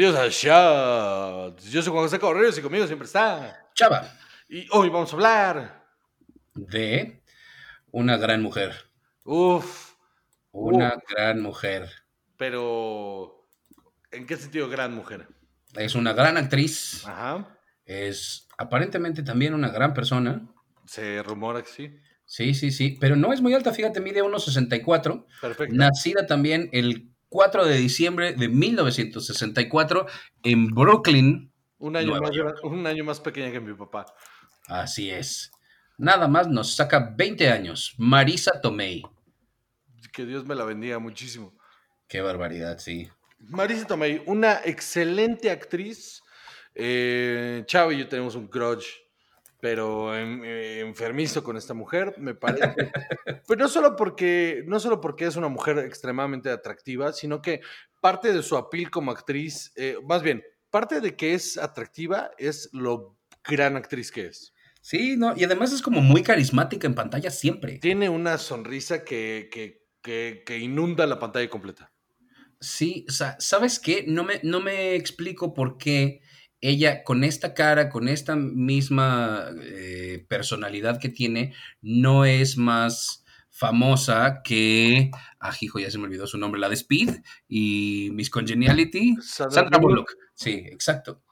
Bienvenidos a Shot. Yo soy Juan José Correos y conmigo siempre está. Chava, Y hoy vamos a hablar. de una gran mujer. Uf, Una gran mujer. pero. ¿En qué sentido gran mujer? Es una gran actriz. Ajá. Es aparentemente también una gran persona. Se rumora que sí. Sí, sí, sí. Pero no es muy alta, fíjate, mide 1,64. Perfecto. Nacida también el 4 de diciembre de 1964 en Brooklyn. un, año Nueva más, York. un año más pequeña que mi papá. Así es. Nada más nos saca 20 años. Marisa Tomei. Que Dios me la bendiga muchísimo. Qué barbaridad, sí. Marisa Tomei, una excelente actriz. Eh, Chavo y yo tenemos un crush, pero en- eh, enfermizo con esta mujer, me parece. pero no solo, porque, no solo porque es una mujer extremadamente atractiva, sino que parte de su appeal como actriz, eh, más bien, parte de que es atractiva es lo gran actriz que es. Sí, no, y además es como muy carismática en pantalla siempre. Tiene una sonrisa que, que- que- que inunda la pantalla completa. Sí, o sea, ¿sabes qué? No me, no me explico por qué ella con esta cara, con esta misma eh, personalidad que tiene, no es más famosa que, ah, hijo, ya se me olvidó su nombre, la de Speed y Miss Congeniality. Sandra Sandra Bullock. Sí, exacto.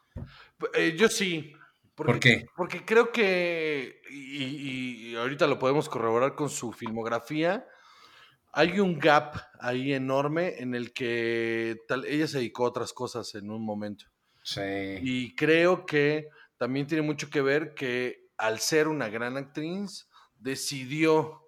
Eh, yo sí. Porque, ¿Por qué? Porque creo que, y, y- y ahorita lo podemos corroborar con su filmografía, hay un gap ahí enorme en el que tal, ella se dedicó a otras cosas en un momento. Sí. Y creo que también tiene mucho que ver que al ser una gran actriz, decidió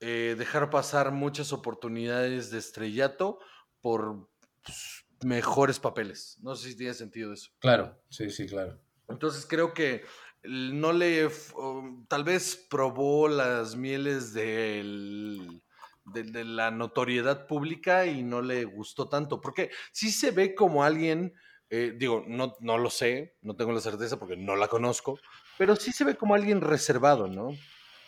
eh, dejar pasar muchas oportunidades de estrellato por pues, mejores papeles. No sé si tiene sentido eso. Claro, sí, sí, claro. Entonces creo que no le, o tal vez probó las mieles del- de, de la notoriedad pública y no le gustó tanto, porque sí se ve como alguien, eh, digo, no, no lo sé, no tengo la certeza porque no la conozco, pero sí se ve como alguien reservado, ¿no?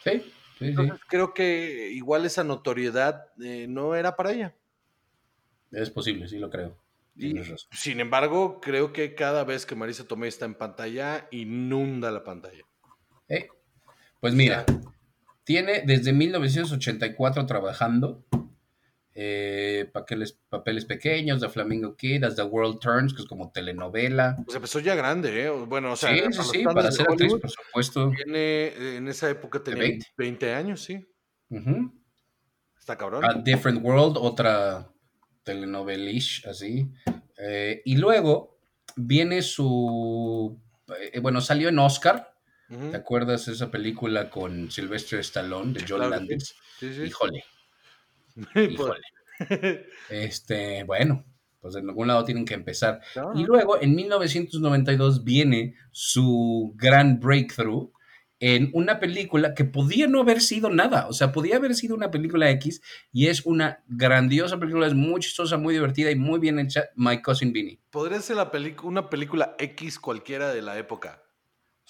Sí, sí, sí. Entonces creo que igual esa notoriedad eh, no era para ella. Es posible, sí lo creo. Y, sin embargo, creo que cada vez que Marisa Tomei está en pantalla, inunda la pantalla. Eh, Pues mira, tiene desde 1984 trabajando eh, papeles, papeles pequeños, The Flamingo Kid, As the World Turns, que es como telenovela. Pues empezó ya grande, ¿eh? Bueno, o sea, sí, sí, sí, para ser actriz, por supuesto. Tiene, eh, en esa época tenía 20. 20. años, sí. Ujú. Está cabrón. A Different World, otra telenovelish, así. Eh, y luego viene su... eh, bueno, salió en Oscar. ¿Te acuerdas esa película con Sylvester Stallone de John Claro Landis? Sí, sí. Híjole, híjole. Este, bueno, pues en algún lado tienen que empezar. no, Y luego en 1992 viene su gran breakthrough en una película que podía no haber sido nada, o sea, podía haber sido una película X y es una grandiosa película, es muy chistosa, muy divertida y muy bien hecha, My Cousin Vinny. Podría ser la una película X cualquiera de la época.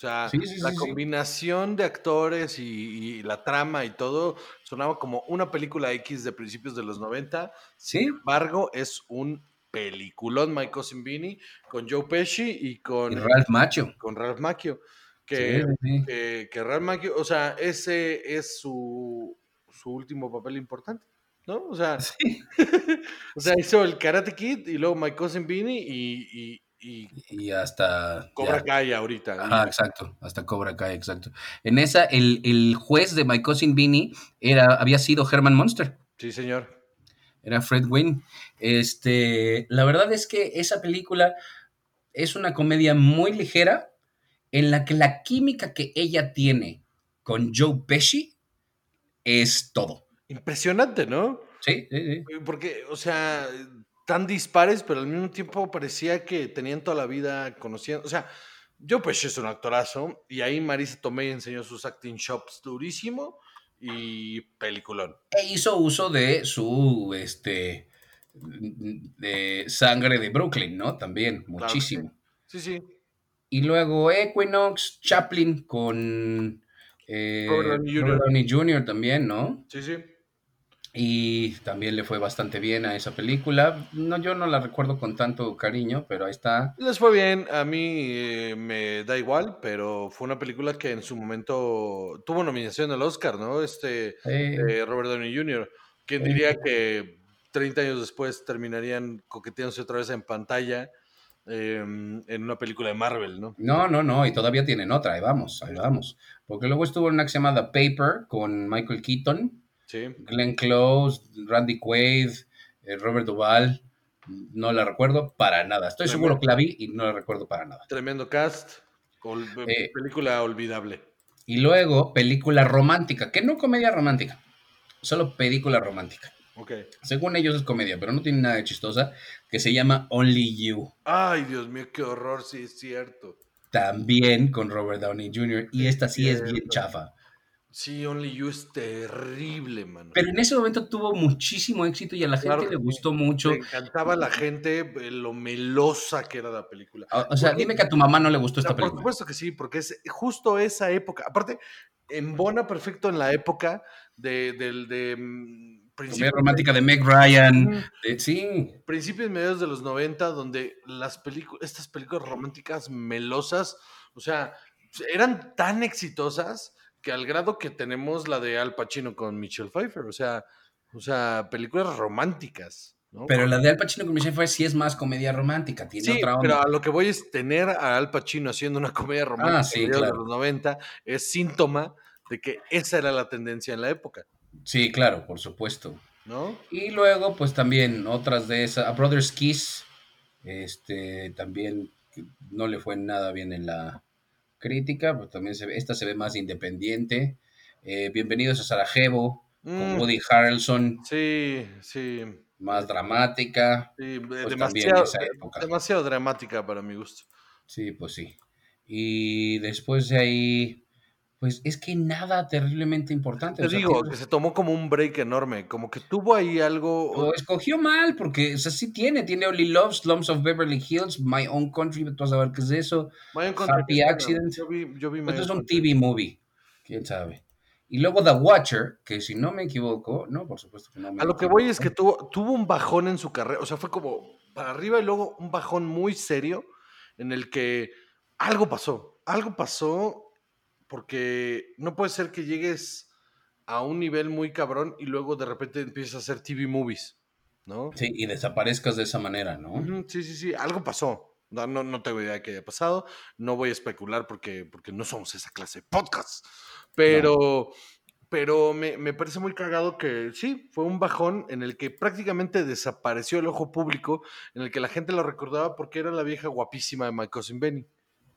O sea, Sí, sí, la sí, combinación de actores y, y la trama y todo sonaba como una película X de principios de los 90. Sí, Sin embargo, es un peliculón My Cousin Vinny con Joe Pesci y con, y Ralph Macchio. con Ralph Macchio. Que, que, que Ralph Macchio, o sea, ese es su, su último papel importante, ¿no? O sea, o sea, hizo el Karate Kid y luego My Cousin y, y, y Y hasta... Cobra. Kai ahorita. Ajá, exacto, hasta Cobra Kai, exacto. En esa, el, el juez de My Cousin Vinny era, había sido Herman Monster. Sí, señor. Era Fred Wynn. Este, la verdad es que esa película es una comedia muy ligera en la que la química que ella tiene con Joe Pesci es todo. Impresionante, ¿no? Sí, sí, sí. Porque, o sea, tan dispares, pero al mismo tiempo parecía que tenían toda la vida conociendo. O sea, Joe Pesci es un actorazo y ahí Marisa Tomei enseñó sus acting shops durísimo y peliculón. E hizo uso de su este de sangre de Brooklyn, ¿no? También, Claro muchísimo. Sí, sí. Y luego Equinox, Chaplin con eh, Robert Downey Jr. Robert Downey Jr. también, ¿no? Sí, sí. Y también le fue bastante bien a esa película. No, yo no la recuerdo con tanto cariño, pero ahí está. Les fue bien, a mí eh, me da igual, pero fue una película que en su momento tuvo nominación al Oscar, ¿no? Este Eh, eh, Robert Downey Jr. ¿Quién Sí. diría que 30 años después terminarían coqueteándose otra vez en pantalla eh, en una película de Marvel, ¿no? no, no, no, y todavía tienen otra, ahí vamos, ahí vamos. Porque luego estuvo en una que se llama The Paper con Michael Keaton, Sí. Glenn Close, Randy Quaid, eh, Robert Duvall. No la recuerdo para nada. Estoy Tremendo. seguro que la vi y no la recuerdo para nada. Tremendo cast. ol- Eh, película olvidable. Y luego, película romántica, que no comedia romántica, solo película romántica. Ok. Según ellos es comedia, pero no tiene nada de chistosa, que se llama Only You. Ay, Dios mío, qué horror, sí es cierto. También con Robert Downey Jr. Y esta sí es bien chafa. Sí, Only You es terrible, mano. Pero en ese momento tuvo muchísimo éxito y a la gente Claro le que sí. gustó mucho. Le encantaba a la gente eh, lo melosa que era la película. O, o sea, Porque- dime que a tu mamá no le gustó esta No, por película. supuesto que sí, porque es justo esa época. Aparte, embona perfecto en la época de, del de, mm, principios, romántica de Meg Ryan. De- sí, principios y mediados de los 90, donde las películas, estas películas románticas melosas, o sea, eran tan exitosas que al grado que tenemos la de Al Pacino con Michelle Pfeiffer, o sea, o sea, películas románticas. ¿no? pero la de Al Pacino con Michelle Pfeiffer sí es más comedia romántica, tiene Sí, otra pero onda. a lo que voy es tener a Al Pacino haciendo una comedia romántica Ah, sí, claro. de los 90 es síntoma de que esa era la tendencia en la época, Sí, claro, por supuesto. ¿no? Y luego, pues también otras de esas, a Brothers Kiss, este, también no le fue nada bien en la crítica, pero también se ve- esta se ve más independiente. Eh, Bienvenidos a Sarajevo, con Mm, Woody Harrelson, sí, sí, más dramática. sí, eh, también demasiado, esa época. demasiado dramática para mi gusto. Sí, pues sí. Y después de ahí, pues es que nada terriblemente importante. Te o sea, digo tiene- que se tomó como un break enorme, como que tuvo ahí algo. O escogió mal, porque o sea, sí tiene, tiene Only Love, Slums of Beverly Hills, My Own Country, tú vas a ver qué es eso. My Own Country, Happy es Accident. Yo vi, yo vi Esto es Own un. TV movie, quién sabe. Y luego The Watcher, que si no me equivoco, no, por supuesto que no me A lo que voy es que tuvo, tuvo un bajón en su carrera, o sea, fue como para arriba y luego un bajón muy serio en el que algo pasó, algo pasó porque no puede ser que llegues a un nivel muy cabrón y luego de repente empieces a hacer TV movies, ¿no? Sí, y desaparezcas de esa manera, ¿no? Sí, sí, sí, algo pasó. No, no, no tengo idea de qué haya pasado. No voy a especular porque, porque no somos esa clase de podcast. Pero, pero me, me parece muy cagado que sí, fue un bajón en el que prácticamente desapareció el ojo público, en el que la gente lo recordaba porque era la vieja guapísima de My Cousin Benny.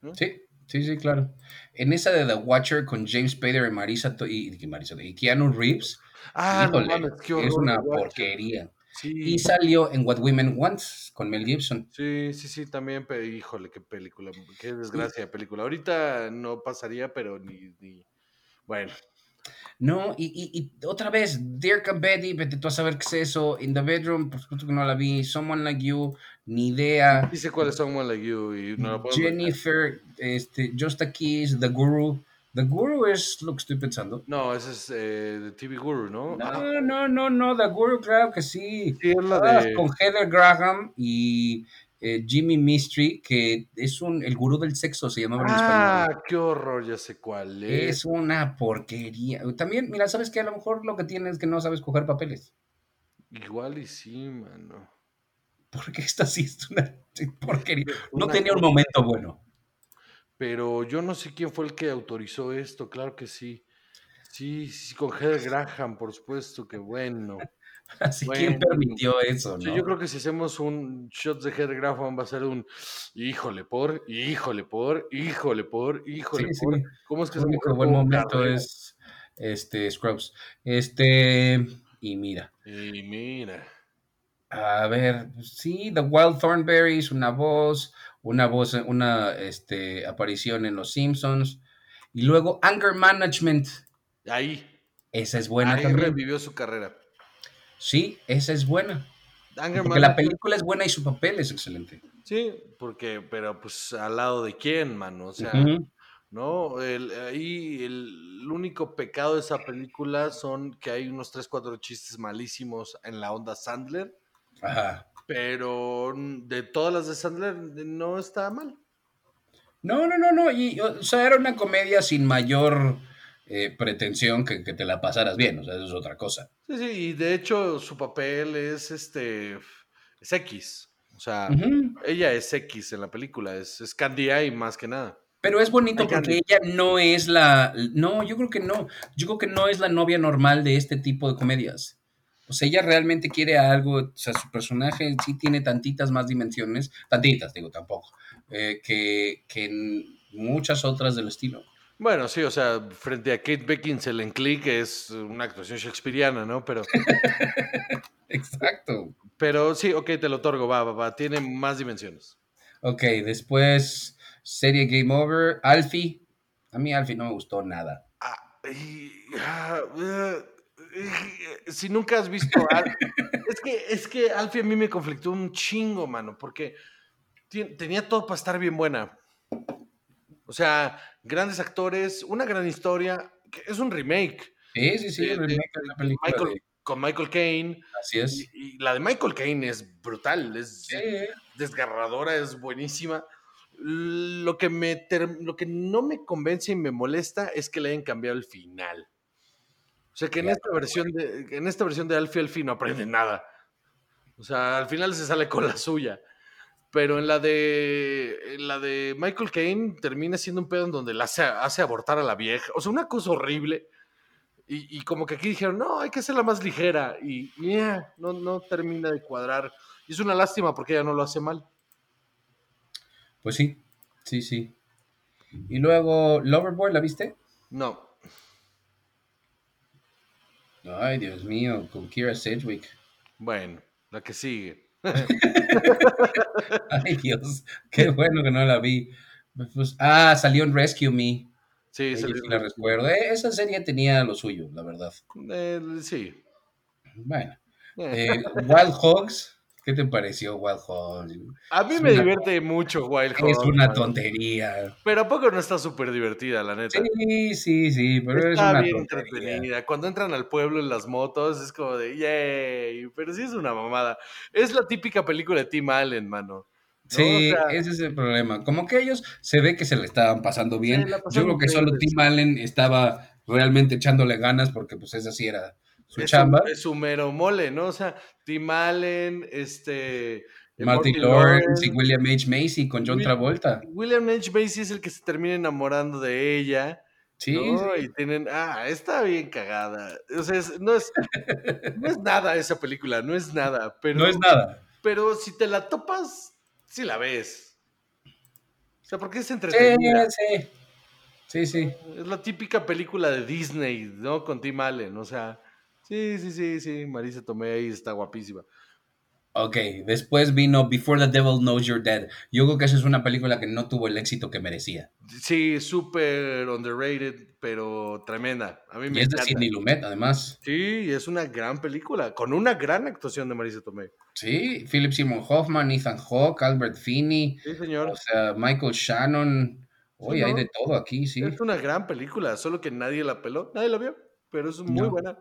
¿no? Sí, sí, sí, claro. En esa de The Watcher con James Spader y Marisa, y, y Keanu Reeves, Ah, no híjole, mames, qué es horror. una The Watcher. porquería. Sí, Y salió en What Women Want con Mel Gibson. sí, sí, sí, también, pero híjole, qué película, qué desgracia de película. Ahorita no pasaría, pero ni, ni... bueno. No, y, y, y otra vez, Dirk and Betty, vete tú a saber qué es eso. In the Bedroom, por supuesto que no la vi. Someone Like You, ni idea. Dice cuáles son One Like You y no la puedo ver. Jennifer, este, Just a Kiss, The Guru. The Guru es lo que estoy pensando. No, ese es eh, de TV Guru, ¿no? No, no, no, no, The Guru, claro que sí. sí, es la de. con Heather Graham y eh, Jimmy Mystery, que es un, el gurú del sexo, se llamaba en Ah, español. qué horror, ya sé cuál es. Es una porquería. También, mira, ¿sabes qué? A lo mejor lo que tienes es que no sabes coger papeles. Igual y sí, mano. Porque esta sí es una porquería. No Una tenía un momento bueno. Pero yo no sé quién fue el que autorizó esto, claro que sí. Sí, sí, con Heather Graham, por supuesto, que bueno. Así, ¿quién Bueno. permitió eso? Sí, no? yo creo que si hacemos un shot de Heather Graham va a ser un híjole por, híjole por, híjole por, híjole Sí, por. sí. ¿Cómo es que único mujer buen momento carrera? es este Scrubs. Este, y mira, Y mira. a ver, sí, The Wild Thornberries, una voz, una voz, una este, aparición en Los Simpsons. Y luego Anger Management. Ahí. Esa es buena ahí también. revivió su carrera. Sí, esa es buena. Anger Porque la película es buena y su papel es excelente. Sí, porque, pero pues al lado de quién, mano. O sea. ¿no? El, ahí el, único pecado de esa película son que hay unos 3, 4 chistes malísimos en la onda Sandler. Ajá. Pero de todas las de Sandler no está mal. No, no, no, no. Y, o sea, era una comedia sin mayor eh, pretensión que, que, te la pasaras bien. O sea, eso es otra cosa. Sí, sí, y de hecho su papel es este. es X. O sea, ella es X en la película, es, es Candy Eye más que nada. Pero es bonito porque ella no es la. No, yo creo que no. Yo creo que no es la novia normal de este tipo de comedias. O sea, ella realmente quiere algo. O sea, su personaje sí tiene tantitas más dimensiones. Tantitas, digo, tampoco. Eh, que, que en muchas otras del estilo. Bueno, sí, o sea, frente a Kate Beckinsale en Click es una actuación shakespeariana, ¿no? Pero. Exacto. Pero sí, ok, te lo otorgo, va, va, va. Tiene más dimensiones. Ok, después Serie Game Over. Alfie. A mí Alfie no me gustó nada. Ah, ah, si nunca has visto es que es que Alfie a mí me conflictó un chingo, mano, porque tenía todo para estar bien buena. O sea, grandes actores, una gran historia, es un remake. Sí, sí, sí, remake de, la película con Michael Caine. Así es. Y, la de Michael Caine es brutal, es desgarradora, es buenísima. Lo que, me lo que no me convence y me molesta es que le hayan cambiado el final. O sea que en esta versión de, en esta versión de Alfie Alfie no aprende nada. O sea, al final se sale con la suya. Pero en la de en la de Michael Caine termina siendo un pedo en donde la hace, hace abortar a la vieja. O sea, una cosa horrible. Y, como que aquí dijeron, no, hay que hacerla más ligera. Y no, no termina de cuadrar. Y es una lástima porque ella no lo hace mal. Pues sí, sí, sí. Y luego, Loverboy, ¿la viste? No. Ay, Dios mío, con Kira Sedgwick. Bueno, la que sigue. Ay, Dios, qué bueno que no la vi. Pues, ah, salió en Rescue Me. Sí, sí la recuerdo. Eh, esa serie tenía lo suyo, la verdad. Eh, sí. Bueno. Eh. Wild Hogs. ¿Qué te pareció Wild Hogs? A mí me divierte mucho Wild Hogs. Es una tontería. Pero ¿a poco no está súper divertida, la neta? Sí, sí, sí, pero es una bien entretenida. Cuando entran al pueblo en las motos es como de yay, pero sí es una mamada. Es la típica película de Tim Allen, mano. Sí, ese es el problema. Como que ellos se ve que se le estaban pasando bien. Yo creo que solo Tim Allen estaba realmente echándole ganas porque pues esa sí era su chamba. es su mero mole, ¿no? O sea, Tim Allen, este... Martin Lawrence y William H. Macy con John Travolta. William H. Macy es el que se termina enamorando de ella. Sí, Y tienen, ah, está bien cagada. O sea, no, es, no es nada esa película, no es nada. Pero, no es nada. Pero si te la topas sí la ves. O sea, porque es entretenida. Sí, sí. Sí, sí. Es la típica película de Disney, ¿no? Con Tim Allen. O sea, sí, sí, sí, sí. Marisa Tomei está guapísima. Ok, después vino Before the Devil Knows You're Dead. Yo creo que esa es una película que no tuvo el éxito que merecía. Sí, súper underrated, pero tremenda. A mí me y es de Sidney Lumet, además. Sí, es una gran película, con una gran actuación de Marisa Tomei. Sí, Philip Simon Hoffman, Ethan Hawke, Albert Finney. Sí, señor. O sea, Michael Shannon. Oye, hay de todo aquí, sí. Es una gran película, solo que nadie la peló, nadie la vio, pero es muy buena.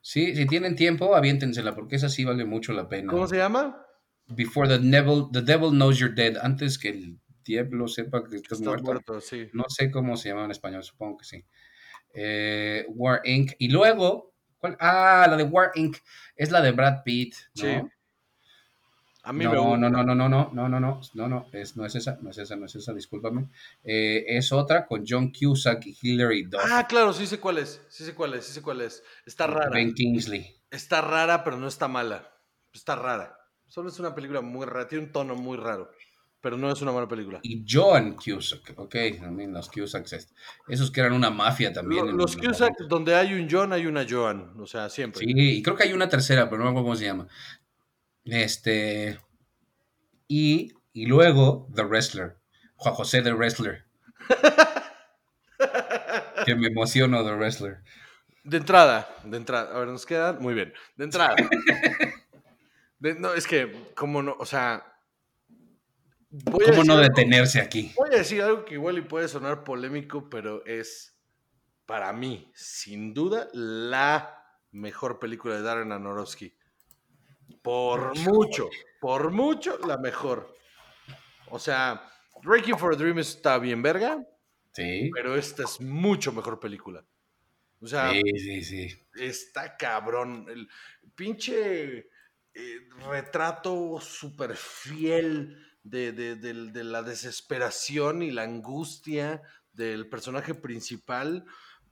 Sí, si tienen tiempo, aviéntensela, porque esa sí vale mucho la pena. ¿Cómo se llama? Before the Devil, the devil Knows You're Dead. Antes que el diablo sepa que estás, muerto. sí. No sé cómo se llama en español, supongo que sí. Eh, War Inc. Y luego, ¿cuál? Ah, la de War Inc. Es la de Brad Pitt. ¿no? Sí. A mí no, me no, no, no, no, no, no, no, no, no, no, es, no es esa, no es esa, no es esa, discúlpame. Eh, es otra con John Cusack y Hilary Duff. Ah, claro, sí sé cuál es, sí sé cuál es, sí sé cuál es. Está rara. Ben Kingsley. Está rara, pero no está mala. Está rara. Solo es una película muy rara, tiene un tono muy raro, pero no es una mala película. Y John Cusack, ok, también los Cusacks, esos que eran una mafia también. Los, Cusack, donde hay un John, hay una Joan, o sea, siempre. Sí, y creo que hay una tercera, pero no me acuerdo cómo se llama. Este. Y, y luego The Wrestler. Juan José The Wrestler. que me emociono The Wrestler. De entrada, de entrada. A ver, nos quedan. Muy bien. De entrada. no, es que, como no, o sea. ¿Cómo no detenerse aquí? Voy a decir algo que igual y puede sonar polémico, pero es para mí, sin duda, la mejor película de Darren Aronofsky. Por mucho, por mucho, la mejor. O sea, Breaking for a Dream está bien verga. Sí. Pero esta es mucho mejor película. O sea, sí, sí, sí. está cabrón. El pinche eh, retrato súper fiel de, de, la desesperación y la angustia del personaje principal.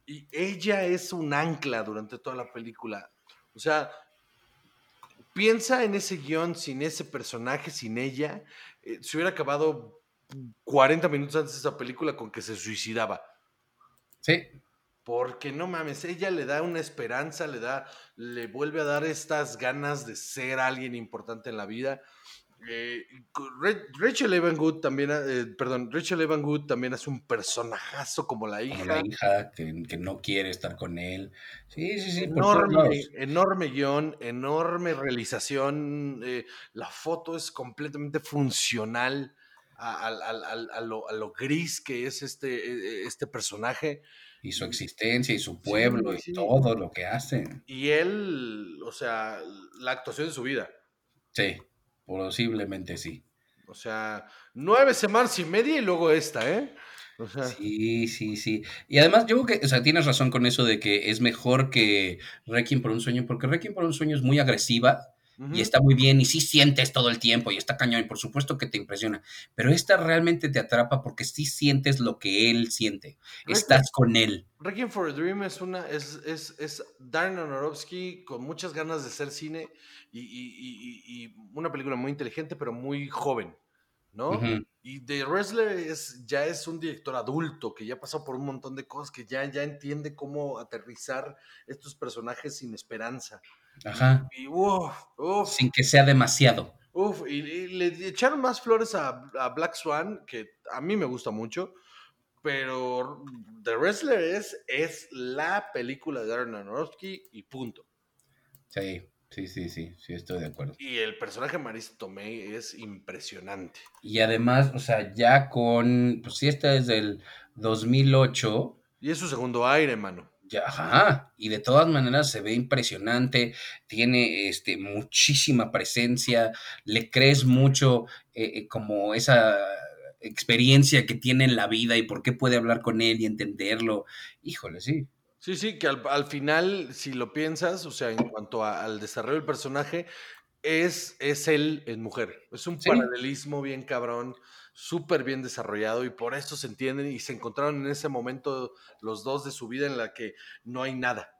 Y ella es un ancla durante toda la película. O sea, piensa en ese guion sin ese personaje, sin ella. Eh, se hubiera acabado 40 minutos antes de esa película con que se suicidaba. Sí. Porque no mames, ella le da una esperanza, le da, le vuelve a dar estas ganas de ser alguien importante en la vida. Eh, Rachel Evan Good también, eh, perdón, Rachel Evan Good también es un personajazo como la hija. la hija que, no quiere estar con él. Sí, sí, sí. Enorme, enorme guion, enorme realización. Eh, la foto es completamente funcional a, lo, gris que es este, e, e, este personaje. Y su existencia y su pueblo y todo lo que hacen. Y él, o sea, la actuación de su vida. Sí, posiblemente sí. O sea, nueve semanas y media y luego esta, ¿eh? Sí, sí, sí. Y además, yo creo que, o sea, tienes razón con eso de que es mejor que Requiem por un sueño, porque Requiem por un sueño es muy agresiva y está muy bien y sí sientes todo el tiempo y está cañón y por supuesto que te impresiona, pero esta realmente te atrapa porque sí sientes lo que él siente, estás con él. Requiem for a Dream es una, es, es, es Darren Aronofsky con muchas ganas de ser cine y, y, y, una película muy inteligente pero muy joven. ¿no? Y The Wrestler es, ya es un director adulto que ya pasado por un montón de cosas, que ya, ya entiende cómo aterrizar estos personajes sin esperanza. Ajá. Y, uf, Sin que sea demasiado. Uf, y, le echaron más flores a, Black Swan, que a mí me gusta mucho, pero The Wrestler es, es la película de Darren Aronofsky y punto. Sí, sí, sí, sí, sí, estoy de acuerdo. Y el personaje Maris Tomei es impresionante. Y además, o sea, ya con, pues sí, esta es del 2008. Y es su segundo aire, mano ajá, y de todas maneras se ve impresionante, tiene este, muchísima presencia, le crees mucho eh, eh, como esa experiencia que tiene en la vida y por qué puede hablar con él y entenderlo. Híjole, sí. Sí, sí, que al, final, si lo piensas, o sea, en cuanto al desarrollo del personaje, es, es él en mujer. Es un paralelismo bien cabrón súper bien desarrollado y por eso se entienden y se encontraron en ese momento los dos de su vida en la que no hay nada.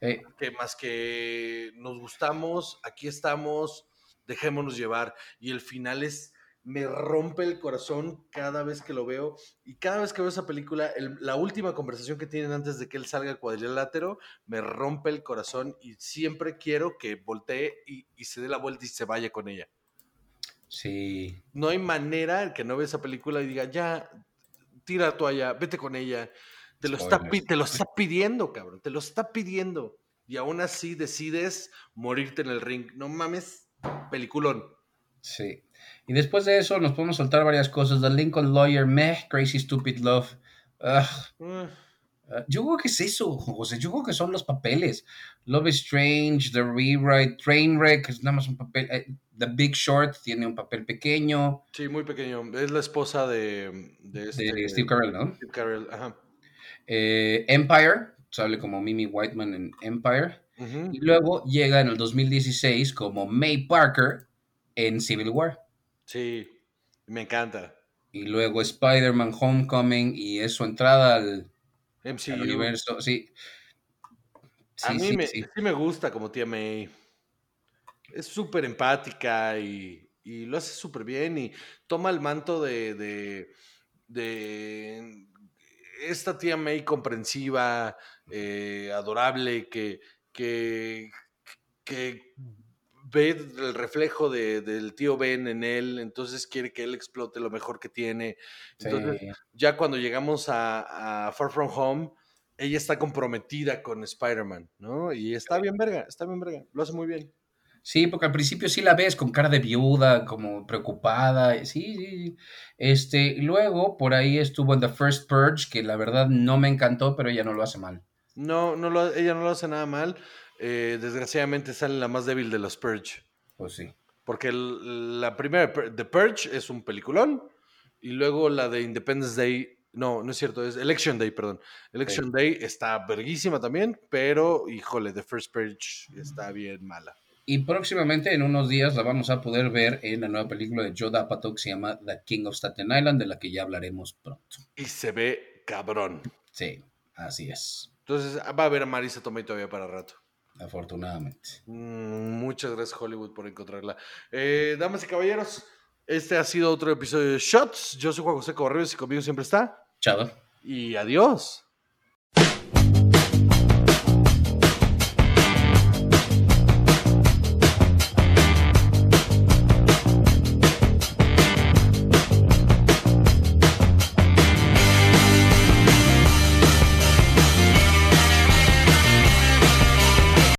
Que más que nos gustamos, aquí estamos, dejémonos llevar. Y el final es, me rompe el corazón cada vez que lo veo. Y cada vez que veo esa película, la última conversación que tienen antes de que él salga al cuadrilátero, me rompe el corazón y siempre quiero que voltee y se dé la vuelta y se vaya con ella. Sí. No hay manera que no vea esa película y diga, ya, tira la toalla, vete con ella. Te lo, está, te lo está pidiendo, cabrón, te lo está pidiendo. Y aún así decides morirte en el ring. No mames, peliculón. Sí. Y después de eso nos podemos soltar varias cosas. The Lincoln Lawyer, Meh, Crazy Stupid Love. Ugh. Ah, yo creo que es eso, José. Yo creo que son los papeles. Love is Strange, The Rewrite, Trainwreck, es nada más un papel. Eh, The Big Short tiene un papel pequeño. Sí, muy pequeño. Es la esposa de, de, este, Steve Carell, ¿no? Steve Carell, ajá. Eh, Empire, sale como Mimi Whiteman en Empire. Y luego llega en el 2016 como May Parker en Civil War. Sí, me encanta. Y luego Spider-Man Homecoming y es su entrada al MCU. universo, sí. a mí me, sí. me gusta como tía May. Es súper empática y, lo hace súper bien y toma el manto de, de, esta tía May comprensiva, eh, adorable, que, que, que ve el reflejo del tío Ben en él, entonces quiere que él explote lo mejor que tiene. Entonces, ya cuando llegamos a, Far From Home, ella está comprometida con Spider-Man, ¿no? Y está bien verga, está bien verga, lo hace muy bien. Sí, porque al principio sí la ves con cara de viuda, como preocupada. Sí, sí, sí. Este, luego por ahí estuvo en The First Purge, que la verdad no me encantó, pero ella no lo hace mal. No, no lo, ella no lo hace nada mal. Eh, desgraciadamente sale la más débil de los Purge. Pues sí. Porque el- la primera, The Purge, es un peliculón. Y luego la de Independence Day. No, no es cierto, es Election Day, perdón. Election Day está verguísima también, pero híjole, The First Purge está bien mala. Y próximamente, en unos días, la vamos a poder ver en la nueva película de Joe Apatow que se llama The King of Staten Island, de la que ya hablaremos pronto. Y se ve cabrón. Sí, así es, Entonces va a haber a Marisa Tomei todavía para rato. Afortunadamente. Mm, Muchas gracias, Hollywood, por encontrarla. Eh, damas y caballeros, este ha sido otro episodio de Shots. Yo soy Juan José Correos y conmigo siempre está. Chao. Y adiós.